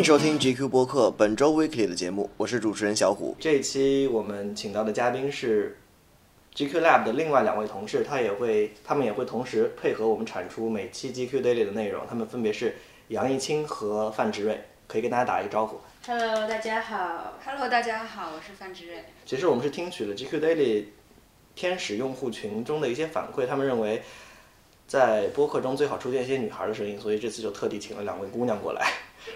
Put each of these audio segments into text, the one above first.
欢迎收听 GQ 播客本周 Weekly 的节目，我是主持人小虎。这一期我们请到的嘉宾是 GQ Lab 的另外两位同事，他也会，他们也会同时配合我们产出每期 GQ Daily 的内容。他们分别是杨艺清和范志瑞，可以跟大家打一个招呼。Hello，大家好。Hello，大家好，我是范志瑞。其实我们是听取了 GQ Daily 天使用户群中的一些反馈，他们认为在播客中最好出现一些女孩的声音，所以这次就特地请了两位姑娘过来。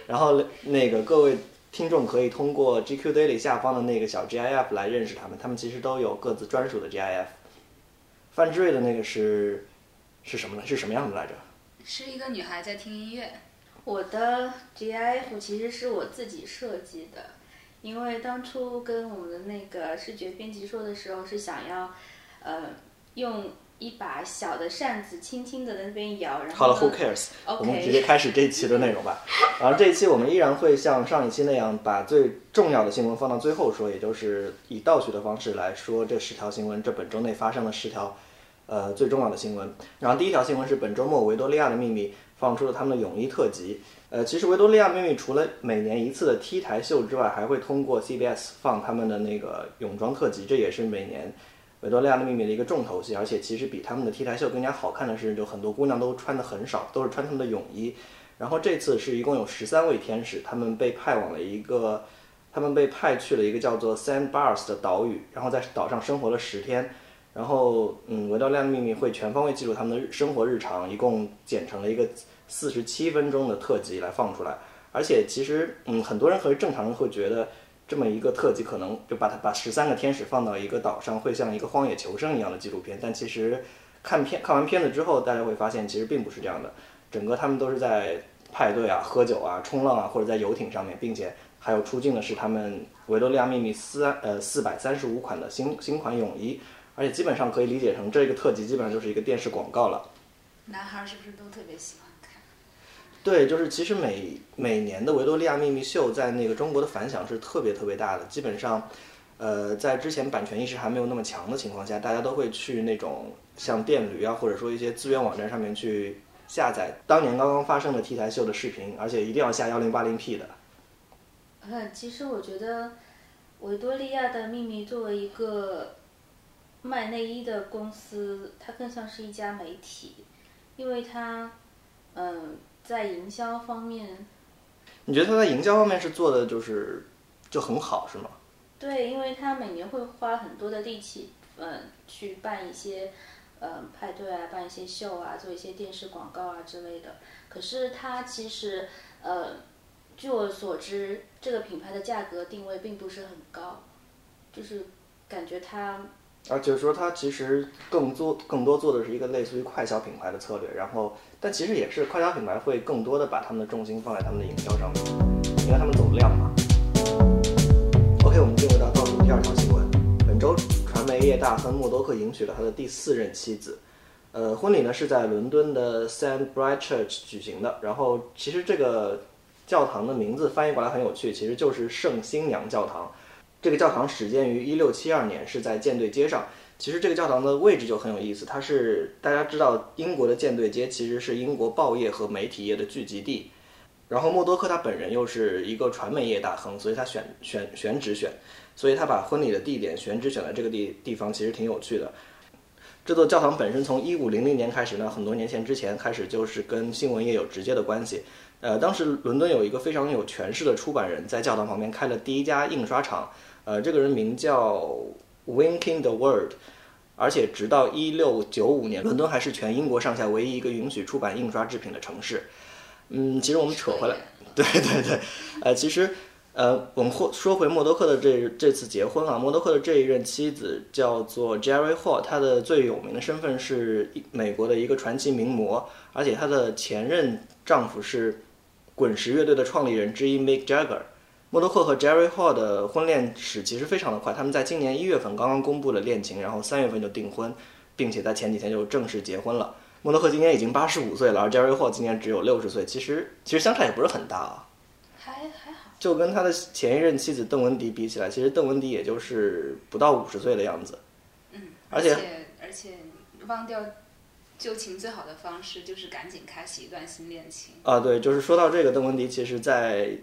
然后那个各位听众可以通过 GQ Daily 下方的那个小 GIF 来认识他们，他们其实都有各自专属的 GIF。范志瑞的那个是是什么呢？是什么样子来着？是一个女孩在听音乐。我的 GIF 其实是我自己设计的，因为当初跟我们的那个视觉编辑说的时候，是想要，呃，用一把小的扇子轻轻的在那边摇，然好了，Who 后呢 cares？OK 我们直接开始这一期的内容吧。然后这一期我们依然会像上一期那样，把最重要的新闻放到最后说，也就是以倒叙的方式来说这十条新闻，这本周内发生的十条，呃，最重要的新闻。然后第一条新闻是本周末维多利亚的秘密放出了他们的泳衣特辑。呃，其实维多利亚秘密除了每年一次的 T 台秀之外，还会通过 CBS 放他们的那个泳装特辑，这也是每年维多利亚的秘密的一个重头戏，而且其实比他们的 T 台秀更加好看的是，就很多姑娘都穿的很少，都是穿他们的泳衣。然后这次是一共有十三位天使，他们被派往了一个，他们被派去了一个叫做 Sandbars 的岛屿，然后在岛上生活了十天。然后，嗯，维多利亚的秘密会全方位记录他们的日生活日常，一共剪成了一个四十七分钟的特辑来放出来。而且其实，嗯，很多人和正常人会觉得这么一个特辑可能就把它把十三个天使放到一个岛上，会像一个荒野求生一样的纪录片。但其实看片看完片子之后，大家会发现其实并不是这样的。整个他们都是在派对啊、喝酒啊、冲浪啊，或者在游艇上面，并且还有出镜的是他们维多利亚秘密四呃四百三十五款的新新款泳衣，而且基本上可以理解成这个特辑基本上就是一个电视广告了。男孩是不是都特别喜欢？对，就是其实每每年的维多利亚秘密秀在那个中国的反响是特别特别大的，基本上，呃，在之前版权意识还没有那么强的情况下，大家都会去那种像电驴啊，或者说一些资源网站上面去下载当年刚刚发生的 T 台秀的视频，而且一定要下幺零八零 P 的。嗯，其实我觉得维多利亚的秘密作为一个卖内衣的公司，它更像是一家媒体，因为它，嗯、在营销方面，你觉得他在营销方面是做的就是就很好是吗？对，因为他每年会花很多的力气，嗯、去办一些，嗯、派对啊，办一些秀啊，做一些电视广告啊之类的。可是他其实，呃，据我所知，这个品牌的价格定位并不是很高，就是感觉它而且说它其实更做更多做的是一个类似于快消品牌的策略，然后但其实也是快消品牌会更多的把他们的重心放在他们的营销上面，因为他们走量嘛。OK，我们进入到倒数第二条新闻。本周传媒业大亨默多克迎娶了他的第四任妻子，呃，婚礼呢是在伦敦的 Saint Bride Church 举行的。然后其实这个教堂的名字翻译过来很有趣，其实就是圣新娘教堂。这个教堂始建于一六七二年，是在舰队街上。其实这个教堂的位置就很有意思，它是大家知道英国的舰队街其实是英国报业和媒体业的聚集地。然后默多克他本人又是一个传媒业大亨，所以他选选选址选，所以他把婚礼的地点选址选在这个地地方，其实挺有趣的。这座教堂本身从一五零零年开始呢，很多年前之前开始就是跟新闻业有直接的关系。呃，当时伦敦有一个非常有权势的出版人在教堂旁边开了第一家印刷厂，呃，这个人名叫 Winking the World，而且直到一六九五年，伦敦还是全英国上下唯一一个允许出版印刷制品的城市。嗯，其实我们扯回来，对对对，呃，其实呃，我们或说回默多克的这这次结婚啊，默多克的这一任妻子叫做 Jerry Hall，她的最有名的身份是美国的一个传奇名模，而且她的前任丈夫是滚石乐队的创立人之一 Mick Jagger。默多克和 Jerry Hall 的婚恋史其实非常的快，他们在今年一月份刚刚公布了恋情，然后三月份就订婚，并且在前几天就正式结婚了。默多克今年已经八十五岁了，而 Jerry Hall 今年只有六十岁，其实其实相差也不是很大啊。还还好，就跟他的前一任妻子邓文迪比起来，其实邓文迪也就是不到五十岁的样子。嗯，而且而且忘掉旧情最好的方式就是赶紧开启一段新恋情。啊，对，就是说到这个，邓文迪其实在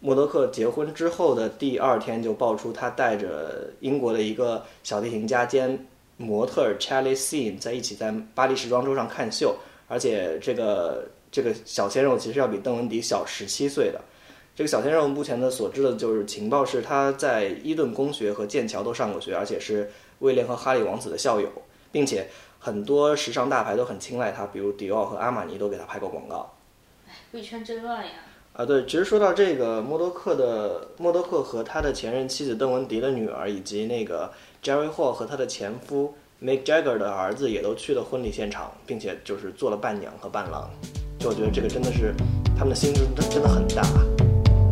默多克结婚之后的第二天就爆出他带着英国的一个小提琴家兼模特 Charlie Seen 在一起在巴黎时装周上看秀，而且这个这个小鲜肉其实要比邓文迪小十七岁的。这个小鲜肉目前的所知的就是情报是他在伊顿公学和剑桥都上过学，而且是威廉和哈利王子的校友，并且很多时尚大牌都很青睐他，比如迪奥和阿玛尼都给他拍过广告。哎贵圈真乱呀！啊，对，其实说到这个默多克的默多克和他的前任妻子邓文迪的女儿，以及那个 Jerry Hall 和他的前夫 Mick Jagger 的儿子，也都去了婚礼现场，并且就是做了伴娘和伴郎。就我觉得这个真的是他们的心真真真的很大。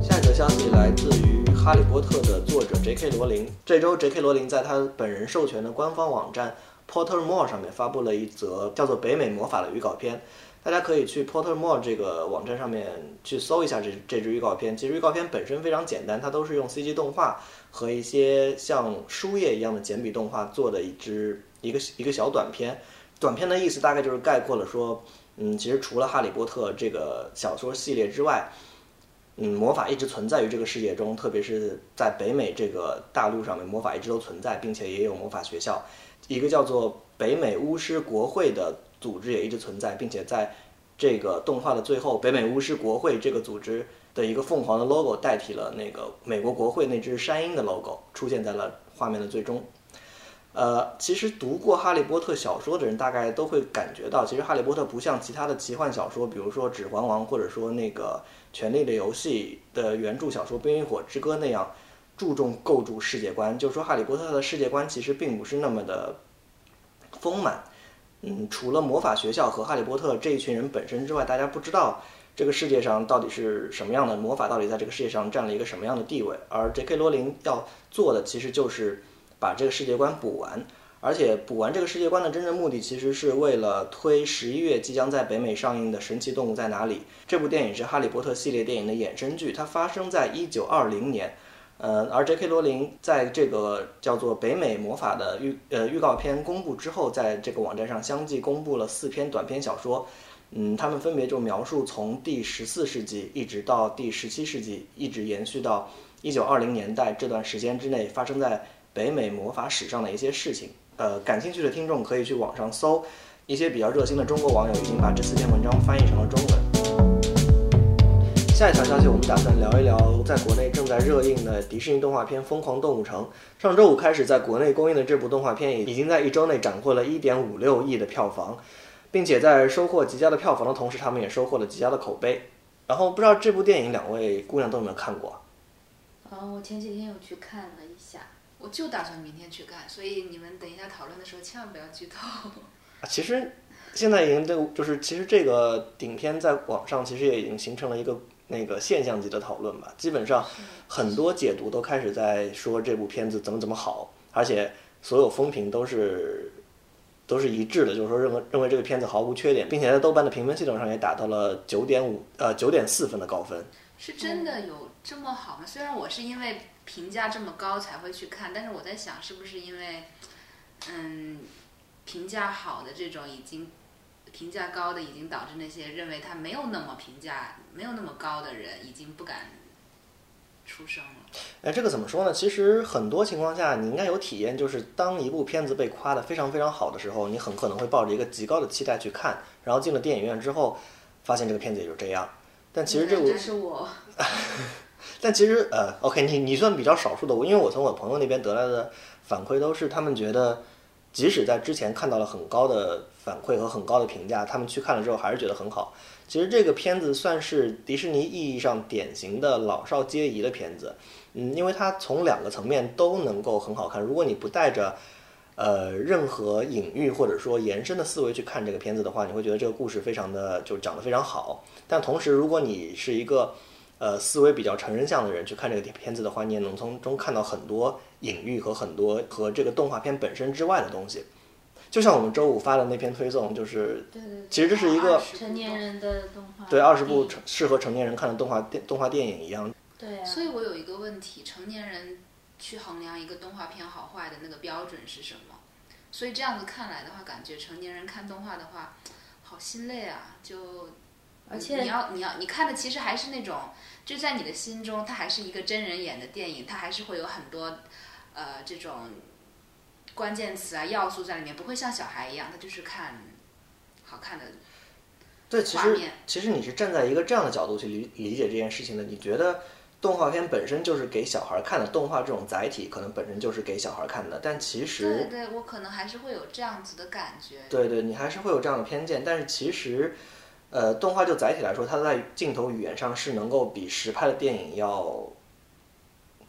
下一则消息来自于《哈利波特》的作者 J.K. 罗琳。这周 J.K. 罗琳在他本人授权的官方网站 Pottermore 上面发布了一则叫做《北美魔法》的预告片。大家可以去 Pottermore 这个网站上面去搜一下这这支预告片。其实预告片本身非常简单，它都是用 CG 动画和一些像书页一样的简笔动画做的一支一个一个小短片。短片的意思大概就是概括了说，嗯，其实除了《哈利波特》这个小说系列之外，嗯，魔法一直存在于这个世界中，特别是在北美这个大陆上面，魔法一直都存在，并且也有魔法学校。一个叫做北美巫师国会的组织也一直存在，并且在这个动画的最后，北美巫师国会这个组织的一个凤凰的 logo 代替了那个美国国会那只山鹰的 logo，出现在了画面的最终。呃，其实读过《哈利波特》小说的人，大概都会感觉到，其实《哈利波特》不像其他的奇幻小说，比如说《指环王》或者说那个《权力的游戏》的原著小说《冰与火之歌》那样注重构筑世界观。就是说，《哈利波特》的世界观其实并不是那么的丰满。嗯，除了魔法学校和哈利波特这一群人本身之外，大家不知道这个世界上到底是什么样的魔法，到底在这个世界上占了一个什么样的地位。而 J.K. 罗琳要做的，其实就是把这个世界观补完。而且补完这个世界观的真正目的，其实是为了推十一月即将在北美上映的《神奇动物在哪里》这部电影，是《哈利波特》系列电影的衍生剧，它发生在一九二零年。呃，而 J.K. 罗琳在这个叫做《北美魔法》的预呃预告片公布之后，在这个网站上相继公布了四篇短篇小说。嗯，他们分别就描述从第十四世纪一直到第十七世纪，一直延续到一九二零年代这段时间之内发生在北美魔法史上的一些事情。呃，感兴趣的听众可以去网上搜，一些比较热心的中国网友已经把这四篇文章翻译成了中文。下一条消息，我们打算聊一聊在国内正在热映的迪士尼动画片《疯狂动物城》。上周五开始在国内公映的这部动画片，已经在一周内斩获了一点五六亿的票房，并且在收获极佳的票房的同时，他们也收获了极佳的口碑。然后不知道这部电影两位姑娘都有没有看过？哦，我前几天有去看了一下。我就打算明天去看，所以你们等一下讨论的时候千万不要剧透。啊，其实现在已经都就是，其实这个顶片在网上其实也已经形成了一个那个现象级的讨论吧。基本上很多解读都开始在说这部片子怎么怎么好，而且所有风评都是都是一致的，就是说认为认为这个片子毫无缺点，并且在豆瓣的评分系统上也达到了九点五呃九点四分的高分。是真的有这么好吗？虽然我是因为评价这么高才会去看，但是我在想，是不是因为，嗯，评价好的这种已经评价高的，已经导致那些认为它没有那么评价没有那么高的人，已经不敢出声了。哎，这个怎么说呢？其实很多情况下，你应该有体验，就是当一部片子被夸得非常非常好的时候，你很可能会抱着一个极高的期待去看，然后进了电影院之后，发现这个片子也就这样。但其实这部这是我，但其实呃，OK，你你算比较少数的，我因为我从我朋友那边得来的反馈都是，他们觉得即使在之前看到了很高的反馈和很高的评价，他们去看了之后还是觉得很好。其实这个片子算是迪士尼意义上典型的老少皆宜的片子，嗯，因为它从两个层面都能够很好看。如果你不带着呃任何隐喻或者说延伸的思维去看这个片子的话，你会觉得这个故事非常的就讲得非常好。但同时，如果你是一个呃思维比较成人向的人去看这个片子的话，你也能从中看到很多隐喻和很多和这个动画片本身之外的东西。就像我们周五发的那篇推送，就是对对对，其实这是一个成年人的动画，对二十部成适合成年人看的动画电动画电影一样。对啊，所以我有一个问题：成年人去衡量一个动画片好坏的那个标准是什么？所以这样子看来的话，感觉成年人看动画的话，好心累啊！就而且你要你要你看的其实还是那种，就在你的心中，它还是一个真人演的电影，它还是会有很多呃这种关键词啊要素在里面，不会像小孩一样，他就是看好看的。对，其实其实你是站在一个这样的角度去理理解这件事情的。你觉得动画片本身就是给小孩看的，动画这种载体可能本身就是给小孩看的，但其实对实对，我可能还是会有这样子的感觉。对对，你还是会有这样的偏见。但是其实，呃，动画就载体来说，它在镜头语言上是能够比实拍的电影要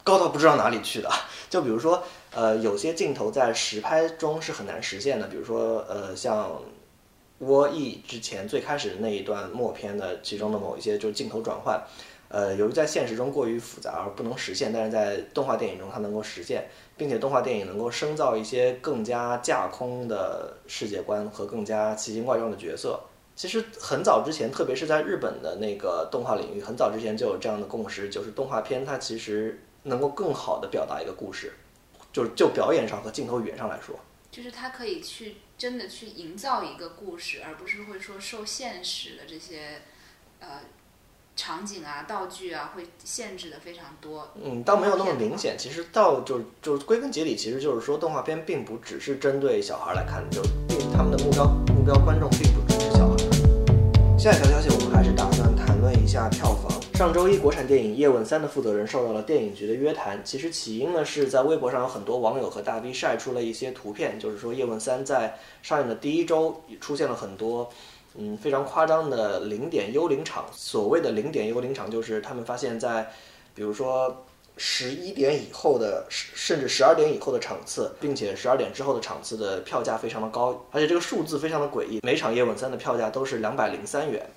高到不知道哪里去的。就比如说，呃，有些镜头在实拍中是很难实现的，比如说，呃，像。窝 E 之前最开始的那一段默片的其中的某一些就是镜头转换，呃，由于在现实中过于复杂而不能实现，但是在动画电影中它能够实现，并且动画电影能够生造一些更加架空的世界观和更加奇形怪状的角色。其实很早之前，特别是在日本的那个动画领域，很早之前就有这样的共识，就是动画片它其实能够更好的表达一个故事，就是就表演上和镜头语言上来说。就是他可以去真的去营造一个故事，而不是会说受现实的这些呃场景啊、道具啊会限制的非常多。嗯，倒没有那么明显。其实到就就是归根结底，其实就是说动画片并不只是针对小孩来看的，就并他们的目标目标观众并不只是小孩。下一条消息，我们还是打算一下票房。上周一，国产电影《叶问三》的负责人受到了电影局的约谈。其实起因呢是在微博上有很多网友和大 V 晒出了一些图片，就是说《叶问三》在上映的第一周出现了很多。嗯，非常夸张的零点幽灵场。所谓的零点幽灵场，就是他们发现在，比如说十一点以后的，甚至十二点以后的场次，并且十二点之后的场次的票价非常的高，而且这个数字非常的诡异。每场《叶问三》的票价都是两百零三元。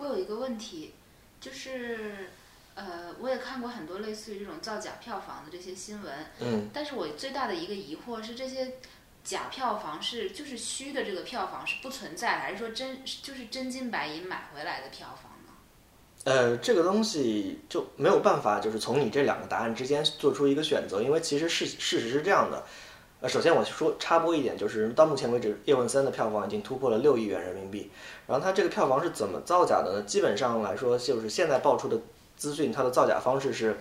我有一个问题，就是，呃，我也看过很多类似于这种造假票房的这些新闻，嗯，但是我最大的一个疑惑是，这些假票房是就是虚的这个票房是不存在，还是说真就是真金白银买回来的票房呢？呃，这个东西就没有办法，就是从你这两个答案之间做出一个选择，因为其实事事实是这样的。呃，首先我说插播一点，就是到目前为止，《叶问三》的票房已经突破了六亿元人民币。然后它这个票房是怎么造假的呢？基本上来说，就是现在爆出的资讯，它的造假方式是，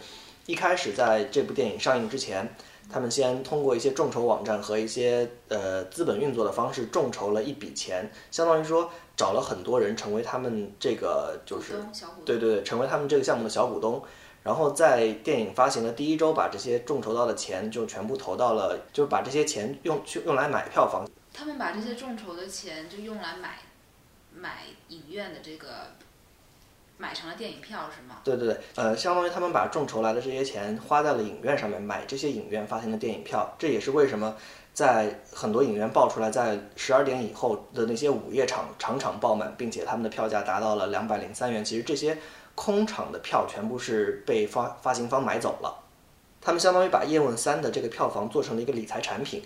一开始在这部电影上映之前，他们先通过一些众筹网站和一些呃资本运作的方式众筹了一笔钱，相当于说找了很多人成为他们这个就是对对对，成为他们这个项目的小股东。然后在电影发行的第一周，把这些众筹到的钱就全部投到了，就把这些钱用去用来买票房。他们把这些众筹的钱就用来买买影院的这个买成了电影票是吗？对对对，呃，相当于他们把众筹来的这些钱花在了影院上面，买这些影院发行的电影票。这也是为什么在很多影院爆出来，在十二点以后的那些午夜场场场爆满，并且他们的票价达到了两百零三元。其实这些空场的票全部是被发发行方买走了，他们相当于把《叶问三》的这个票房做成了一个理财产品。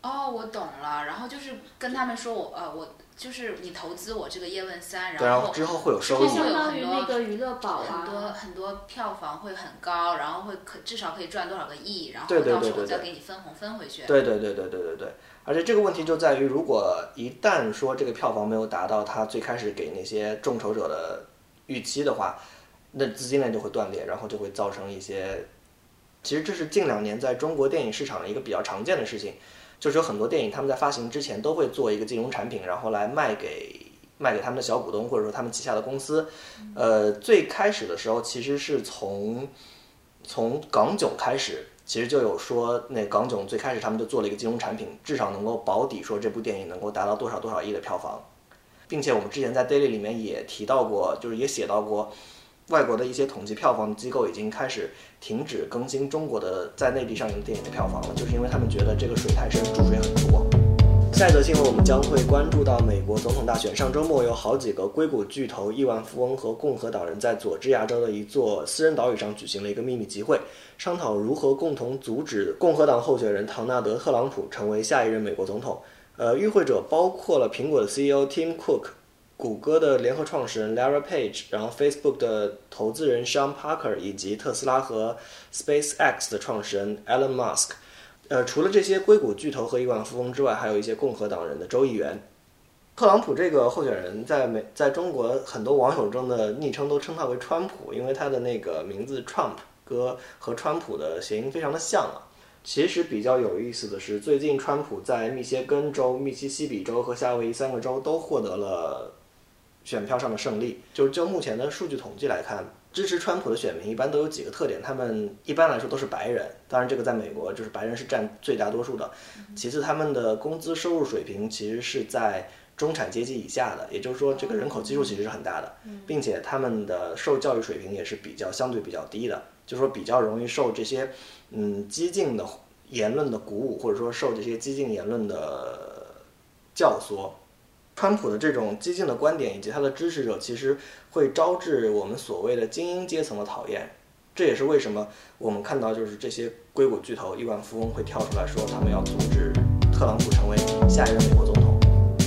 哦，我懂了，然后就是跟他们说我呃我就是你投资我这个叶问三，对，然然后后之后会有收益。相当于那个娱乐宝很多啊，很多票房会很高，然后会可至少可以赚多少个亿，然后到时候我再给你分红分回去。对对对对对对对，而且这个问题就在于，如果一旦说这个票房没有达到他最开始给那些众筹者的预期的话，那资金链就会断裂，然后就会造成一些，其实这是近两年在中国电影市场一个比较常见的事情，就是有很多电影他们在发行之前都会做一个金融产品，然后来卖给卖给他们的小股东或者说他们旗下的公司。呃，最开始的时候其实是从从港囧开始，其实就有说那港囧最开始他们就做了一个金融产品，至少能够保底说这部电影能够达到多少多少亿的票房，并且我们之前在 Daily 里面也提到过，就是也写到过。外国的一些统计票房机构已经开始停止更新中国的在内地上映电影的票房了，就是因为他们觉得这个水太深，注水很多。下一则新闻，我们将会关注到美国总统大选。上周末，有好几个硅谷巨头、亿万富翁和共和党人在佐治亚州的一座私人岛屿上举行了一个秘密集会，商讨如何共同阻止共和党候选人唐纳德·特朗普成为下一任美国总统。呃，与会者包括了苹果的 CEO Tim Cook、谷歌的联合创始人 Larry Page，然后 Facebook 的投资人 Sean Parker，以及特斯拉和 SpaceX 的创始人 Elon Musk。呃，除了这些硅谷巨头和亿万富翁之外，还有一些共和党人的州议员。特朗普这个候选人在美在中国很多网友中的昵称都称他为川普，因为他的那个名字 Trump 哥和川普的谐音非常的像啊。其实比较有意思的是，最近川普在密歇根州、密西西比州和夏威夷三个州都获得了选票上的胜利。就是就目前的数据统计来看，支持川普的选民一般都有几个特点，他们一般来说都是白人，当然这个在美国就是白人是占最大多数的。其次，他们的工资收入水平其实是在中产阶级以下的，也就是说这个人口基数其实是很大的，并且他们的受教育水平也是比较相对比较低的，就是说比较容易受这些嗯激进的言论的鼓舞，或者说受这些激进言论的教唆。川普的这种激进的观点以及他的支持者，其实会招致我们所谓的精英阶层的讨厌。这也是为什么我们看到就是这些硅谷巨头、亿万富翁会跳出来说他们要阻止特朗普成为下一任美国总统。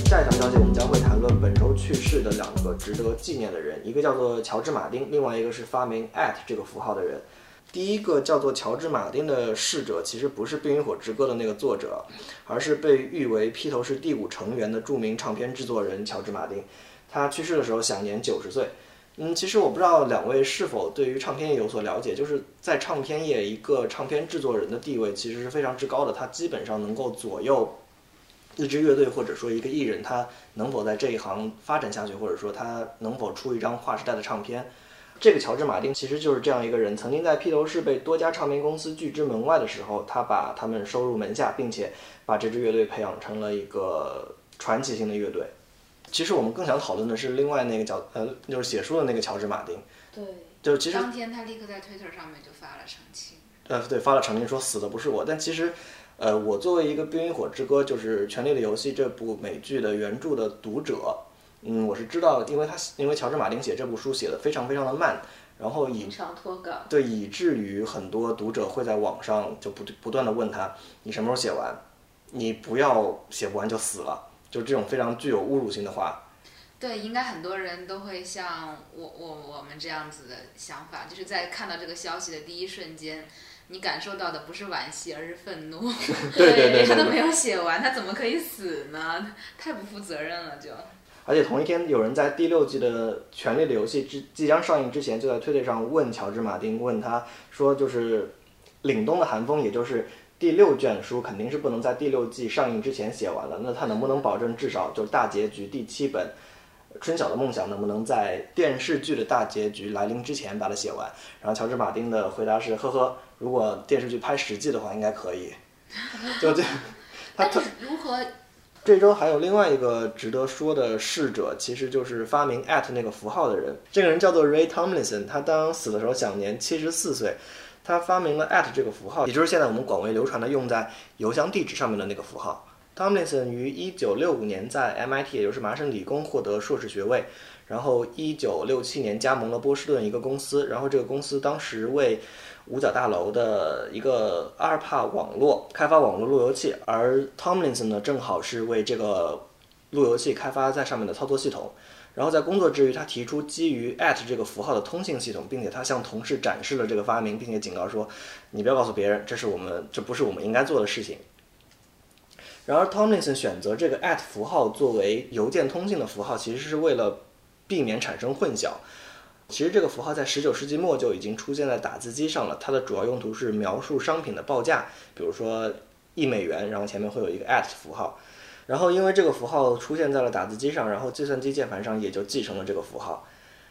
下一条消息，我们将会谈论本周去世的两个值得纪念的人，一个叫做乔治·马丁，另外一个是发明 at 这个符号的人。第一个叫做乔治·马丁的逝者，其实不是《冰与火之歌》的那个作者，而是被誉为披头士第五成员的著名唱片制作人乔治·马丁。他去世的时候享年九十岁。嗯，其实我不知道两位是否对于唱片业有所了解，就是在唱片业，一个唱片制作人的地位其实是非常之高的，他基本上能够左右一支乐队或者说一个艺人他能否在这一行发展下去，或者说他能否出一张划时代的唱片。这个乔治·马丁其实就是这样一个人，曾经在披头士被多家唱片公司拒之门外的时候，他把他们收入门下，并且把这支乐队培养成了一个传奇性的乐队。其实我们更想讨论的是另外那个叫呃，就是写书的那个乔治·马丁。对，就是其实当天他立刻在 Twitter 上面就发了澄清。呃，对，发了澄清说死的不是我，但其实，呃，我作为一个《冰与火之歌》就是《权力的游戏》这部美剧的原著的读者。嗯，我是知道，因为他因为乔治·马丁写这部书写的非常非常的慢，然后以经常脱稿。对，以至于很多读者会在网上就不不断的问他，你什么时候写完？你不要写不完就死了，就这种非常具有侮辱性的话。对，应该很多人都会像我我我们这样子的想法，就是在看到这个消息的第一瞬间，你感受到的不是惋惜，而是愤怒。对对对对他都没有写完，他怎么可以死呢？太不负责任了，就。而且同一天，有人在第六季的《权力的游戏》之即将上映之前，就在推特上问乔治·马丁，问他说：“就是《凛冬的寒风》，也就是第六卷书，肯定是不能在第六季上映之前写完了。那他能不能保证至少就是大结局第七本《春晓的梦想》能不能在电视剧的大结局来临之前把它写完？”然后乔治·马丁的回答是：“呵呵，如果电视剧拍十季的话，应该可以。”就这，他但是如何？这周还有另外一个值得说的逝者，其实就是发明 at 那个符号的人。这个人叫做 Ray Tomlinson，他当死的时候享年七十四岁。他发明了 at 这个符号，也就是现在我们广为流传的用在邮箱地址上面的那个符号。Tomlinson 于一九六五年在 MIT，也就是麻省理工获得硕士学位，然后一九六七年加盟了波士顿一个公司，然后这个公司当时为五角大楼的一个阿尔帕网络开发网络路由器，而 Tomlinson 呢正好是为这个路由器开发在上面的操作系统。然后在工作之余，他提出基于 at 这个符号的通信系统，并且他向同事展示了这个发明，并且警告说：“你不要告诉别人，这是我们这不是我们应该做的事情。”然而，Tomlinson 选择这个 at 符号作为邮件通信的符号，其实是为了避免产生混淆。其实这个符号在19世纪末就已经出现在打字机上了，它的主要用途是描述商品的报价，比如说一美元，然后前面会有一个 at 符号。然后因为这个符号出现在了打字机上，然后计算机键盘上也就继承了这个符号。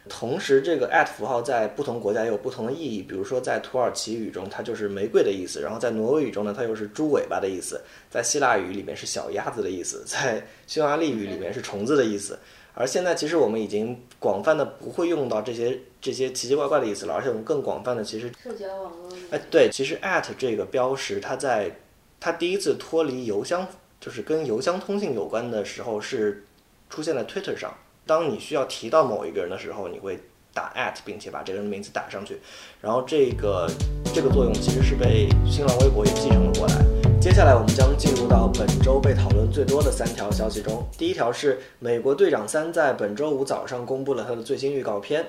同时，这个 at 符号在不同国家也有不同的意义。比如说，在土耳其语中，它就是玫瑰的意思；然后在挪威语中呢，它又是猪尾巴的意思；在希腊语里面是小鸭子的意思；在匈牙利语里面是虫子的意思。而现在，其实我们已经广泛的不会用到这些这些奇奇怪怪的意思了，而且我们更广泛的其实，社交网络里。哎，对，其实 at 这个标识，它在它第一次脱离邮箱，就是跟邮箱通信有关的时候，是出现在 Twitter 上。当你需要提到某一个人的时候，你会打 at，并且把这个人的名字打上去，然后这个这个作用其实是被新浪微博也继承了过来。接下来我们将进入到本周被讨论最多的三条消息中。第一条是《美国队长三》在本周五早上公布了它的最新预告片。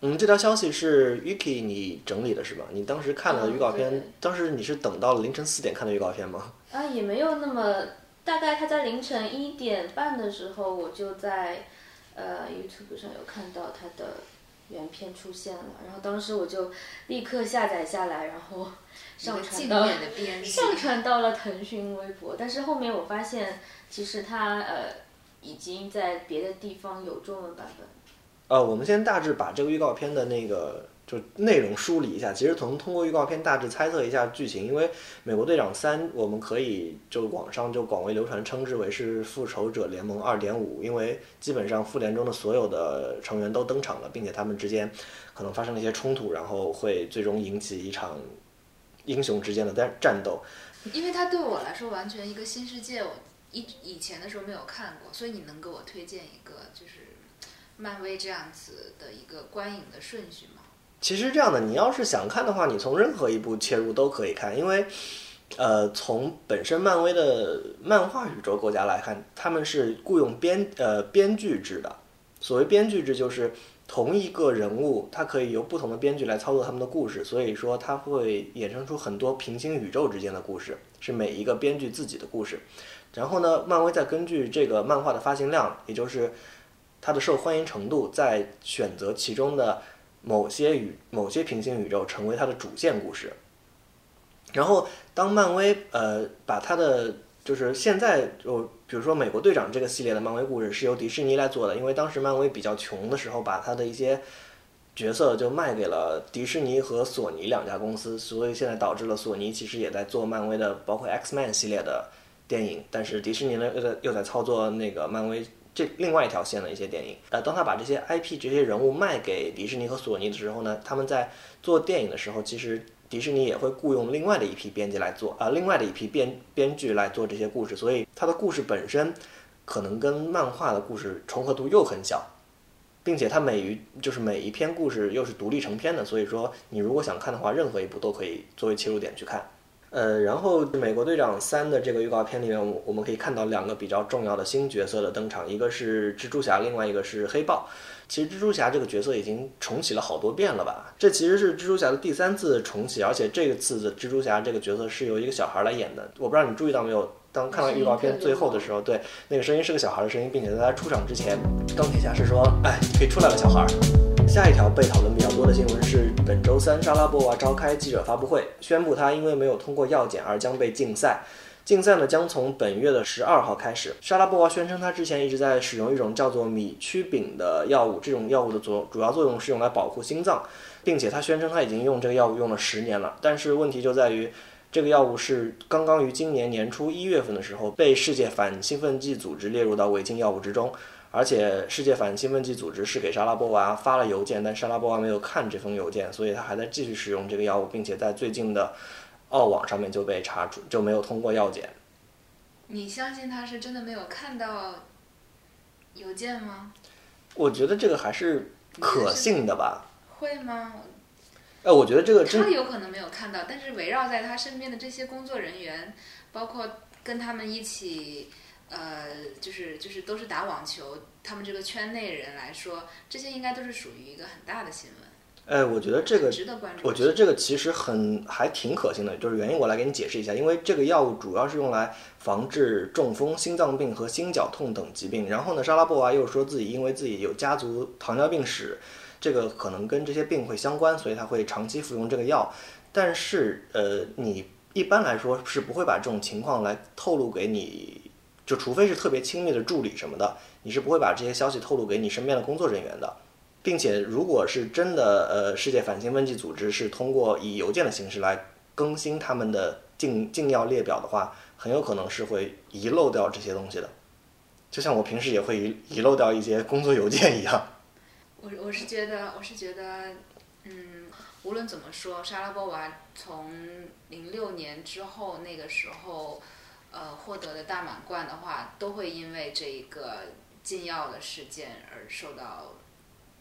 嗯，这条消息是 Yuki 你整理的是吧？你当时看了预告片，嗯当时你是等到了凌晨四点看的预告片吗？啊，也没有那么大概他在凌晨一点半的时候，我就在呃 YouTube 上有看到他的原片出现了，然后当时我就立刻下载下来，然后上传到上传到了腾讯微博。但是后面我发现，其实它呃已经在别的地方有中文版本。呃，我们先大致把这个预告片的那个就内容梳理一下。其实从通过预告片大致猜测一下剧情，因为《美国队长三》我们可以就网上就广为流传称之为是《复仇者联盟二点五》，因为基本上复联中的所有的成员都登场了，并且他们之间可能发生了一些冲突，然后会最终引起一场英雄之间的战战斗。因为它对我来说完全一个新世界，我以以前的时候没有看过，所以你能给我推荐一个就是漫威这样子的一个观影的顺序吗？其实这样的，你要是想看的话，你从任何一部切入都可以看，因为，呃，从本身漫威的漫画宇宙国家来看，他们是雇佣编呃编剧制的。所谓编剧制，就是同一个人物，它可以由不同的编剧来操作他们的故事，所以说它会衍生出很多平行宇宙之间的故事，是每一个编剧自己的故事。然后呢，漫威再根据这个漫画的发行量，也就是它的受欢迎程度，再选择其中的。某些宇某些平行宇宙成为它的主线故事，然后当漫威呃把它的就是现在就比如说美国队长这个系列的漫威故事是由迪士尼来做的，因为当时漫威比较穷的时候，把它的一些角色就卖给了迪士尼和索尼两家公司，所以现在导致了索尼其实也在做漫威的包括 X Man 系列的电影，但是迪士尼呢又在又在操作那个漫威。这另外一条线的一些电影，呃，当他把这些 IP 这些人物卖给迪士尼和索尼的时候呢，他们在做电影的时候，其实迪士尼也会雇佣另外的一批编辑来做，啊，另外的一批编编剧来做这些故事，所以它的故事本身可能跟漫画的故事重合度又很小，并且它每一就是每一篇故事又是独立成篇的，所以说你如果想看的话，任何一部都可以作为切入点去看。呃，然后《美国队长三》的这个预告片里面，我我们可以看到两个比较重要的新角色的登场，一个是蜘蛛侠，另外一个是黑豹。其实蜘蛛侠这个角色已经重启了好多遍了吧？这其实是蜘蛛侠的第三次重启，而且这次的蜘蛛侠这个角色是由一个小孩来演的。我不知道你注意到没有？当看到预告片最后的时候，对，那个声音是个小孩的声音，并且在他出场之前，钢铁侠是说：“哎，可以出来了，小孩。”下一条被讨论比较多的新闻是，本周三莎拉波娃召开记者发布会，宣布她因为没有通过药检而将被禁赛。禁赛呢将从本月的十二号开始。莎拉波娃宣称她之前一直在使用一种叫做米曲丙的药物，这种药物的作主要作用是用来保护心脏，并且她宣称她已经用这个药物用了十年了。但是问题就在于，这个药物是刚刚于今年年初一月份的时候被世界反兴奋剂组织列入到违禁药物之中。而且，世界反兴奋剂组织是给莎拉波娃发了邮件，但莎拉波娃没有看这封邮件，所以他还在继续使用这个药物，并且在最近的澳网上面就被查出就没有通过药检。你相信他是真的没有看到邮件吗？我觉得这个还是可信的吧。会吗？哎，我觉得这个真他有可能没有看到，但是围绕在他身边的这些工作人员，包括跟他们一起。呃，就是就是都是打网球，他们这个圈内人来说，这些应该都是属于一个很大的新闻。哎，我觉得这个值得关注。我觉得这个其实很还挺可信的，就是原因我来给你解释一下，因为这个药物主要是用来防治中风、心脏病和心绞痛等疾病。然后呢，莎拉波娃又说自己因为自己有家族糖尿病史，这个可能跟这些病会相关，所以他会长期服用这个药。但是呃，你一般来说是不会把这种情况来透露给你。就除非是特别亲密的助理什么的，你是不会把这些消息透露给你身边的工作人员的，并且如果是真的，呃，世界反兴奋剂组织是通过以邮件的形式来更新他们的禁禁药列表的话，很有可能是会遗漏掉这些东西的，就像我平时也会遗遗漏掉一些工作邮件一样。我我是觉得，我是觉得，嗯，无论怎么说，莎拉波娃从零六年之后那个时候。呃，获得的大满贯的话，都会因为这一个禁药的事件而受到，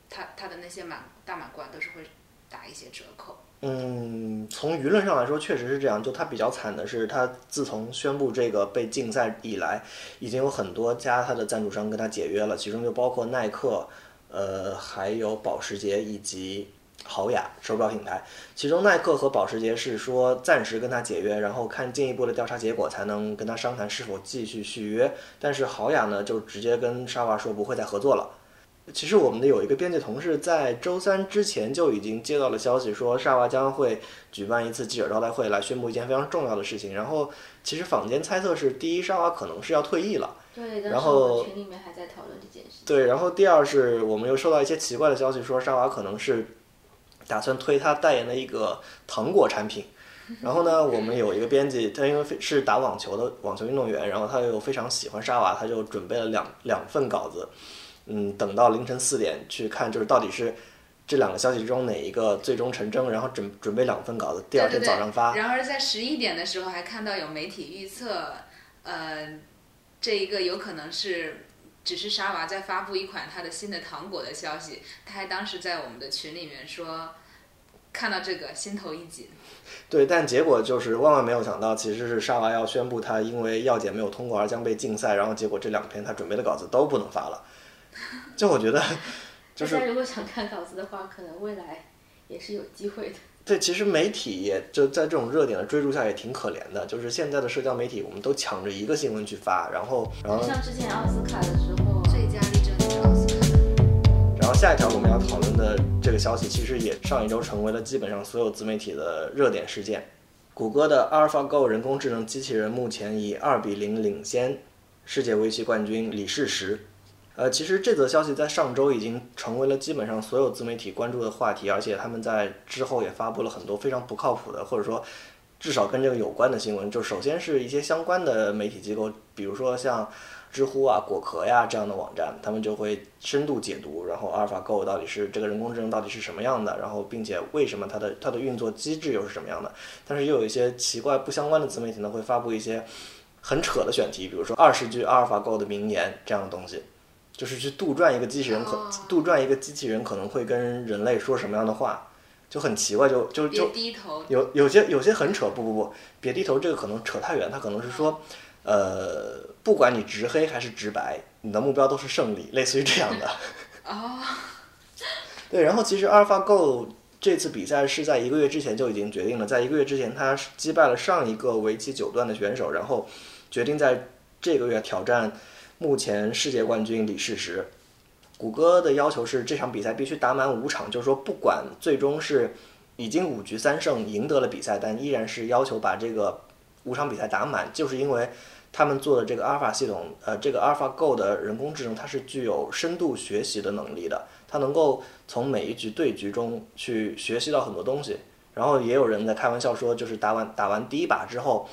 他他的那些满大满贯都是会打一些折扣。嗯，从舆论上来说，确实是这样。就他比较惨的是，他自从宣布这个被禁赛以来，已经有很多家他的赞助商跟他解约了，其中就包括耐克，呃，还有保时捷以及豪雅手表品牌，其中耐克和保时捷是说暂时跟他解约，然后看进一步的调查结果才能跟他商谈是否继续续约。但是豪雅呢，就直接跟沙娃说不会再合作了。其实我们的有一个编辑同事在周三之前就已经接到了消息，说沙娃将会举办一次记者招待会来宣布一件非常重要的事情。然后其实坊间猜测是，第一，沙娃可能是要退役了。对，然后群里面还在讨论这件事。对，然后第二是我们又收到一些奇怪的消息，说沙娃可能是打算推他代言的一个糖果产品。然后呢，我们有一个编辑，他因为是打网球的网球运动员，然后他又非常喜欢沙娃，他就准备了两两份稿子。嗯，等到凌晨四点去看，就是到底是这两个消息之中哪一个最终成真，然后准准备两份稿子，第二天早上发。然而在十一点的时候还看到有媒体预测，呃，这一个有可能是只是沙娃在发布一款他的新的糖果的消息。他还当时在我们的群里面说，看到这个心头一紧。对，但结果就是万万没有想到，其实是沙娃要宣布他因为药检没有通过而将被禁赛，然后结果这两篇他准备的稿子都不能发了。就我觉得，就是大家如果想看稿子的话，可能未来也是有机会的。对，其实媒体也就在这种热点的追逐下也挺可怜的。就是现在的社交媒体，我们都抢着一个新闻去发，然后，然后像之前奥斯卡的时候，最佳力争就是奥斯卡。然后下一条我们要讨论的这个消息，其实也上一周成为了基本上所有自媒体的热点事件。谷歌的 AlphaGo 人工智能机器人目前以二比零领先世界围棋冠军李世石。呃，其实这则消息在上周已经成为了基本上所有自媒体关注的话题，而且他们在之后也发布了很多非常不靠谱的，或者说至少跟这个有关的新闻。就首先是一些相关的媒体机构，比如说像知乎啊、果壳呀这样的网站，他们就会深度解读，然后阿尔法 Go 到底是这个人工智能到底是什么样的，然后并且为什么它的它的运作机制又是什么样的。但是又有一些奇怪不相关的自媒体呢，会发布一些很扯的选题，比如说二十句阿尔法 Go 的名言这样的东西。就是去杜撰一个机器人，可杜撰一个机器人可能会跟人类说什么样的话，就很奇怪，就就就有有些有些很扯，不不不，别低头，这个可能扯太远，他可能是说，呃，不管你直黑还是直白，你的目标都是胜利，类似于这样的。哦，对，然后其实阿尔法 Go 这次比赛是在一个月之前就已经决定了，在一个月之前，他击败了上一个围棋九段的选手，然后决定在这个月挑战。目前世界冠军李世石，谷歌的要求是这场比赛必须打满五场，就是说不管最终是已经五局三胜赢得了比赛，但依然是要求把这个五场比赛打满，就是因为他们做的这个阿尔法系统，呃，这个阿尔法 Go 的人工智能它是具有深度学习的能力的，它能够从每一局对局中去学习到很多东西。然后也有人在开玩笑说，就是打完打完第一把之后。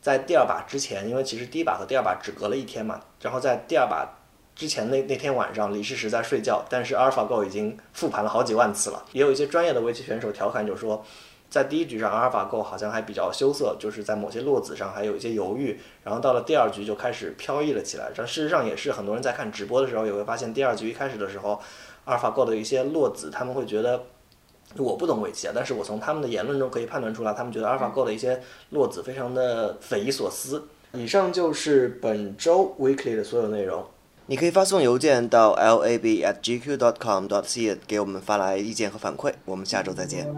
在第二把之前，因为其实第一把和第二把只隔了一天嘛，然后在第二把之前那那天晚上，李世石在睡觉，但是阿尔法 Go 已经复盘了好几万次了。也有一些专业的围棋选手调侃，就说在第一局上阿尔法 Go 好像还比较羞涩，就是在某些落子上还有一些犹豫，然后到了第二局就开始飘逸了起来。这事实上也是很多人在看直播的时候也会发现，第二局一开始的时候，阿尔法 Go 的一些落子，他们会觉得。我不懂围棋啊，但是我从他们的言论中可以判断出来，他们觉得阿尔法 Go 的一些落子非常的匪夷所思。以上就是本周 Weekly 的所有内容。你可以发送邮件到 lab@gq.com.cn 给我们发来意见和反馈。我们下周再见。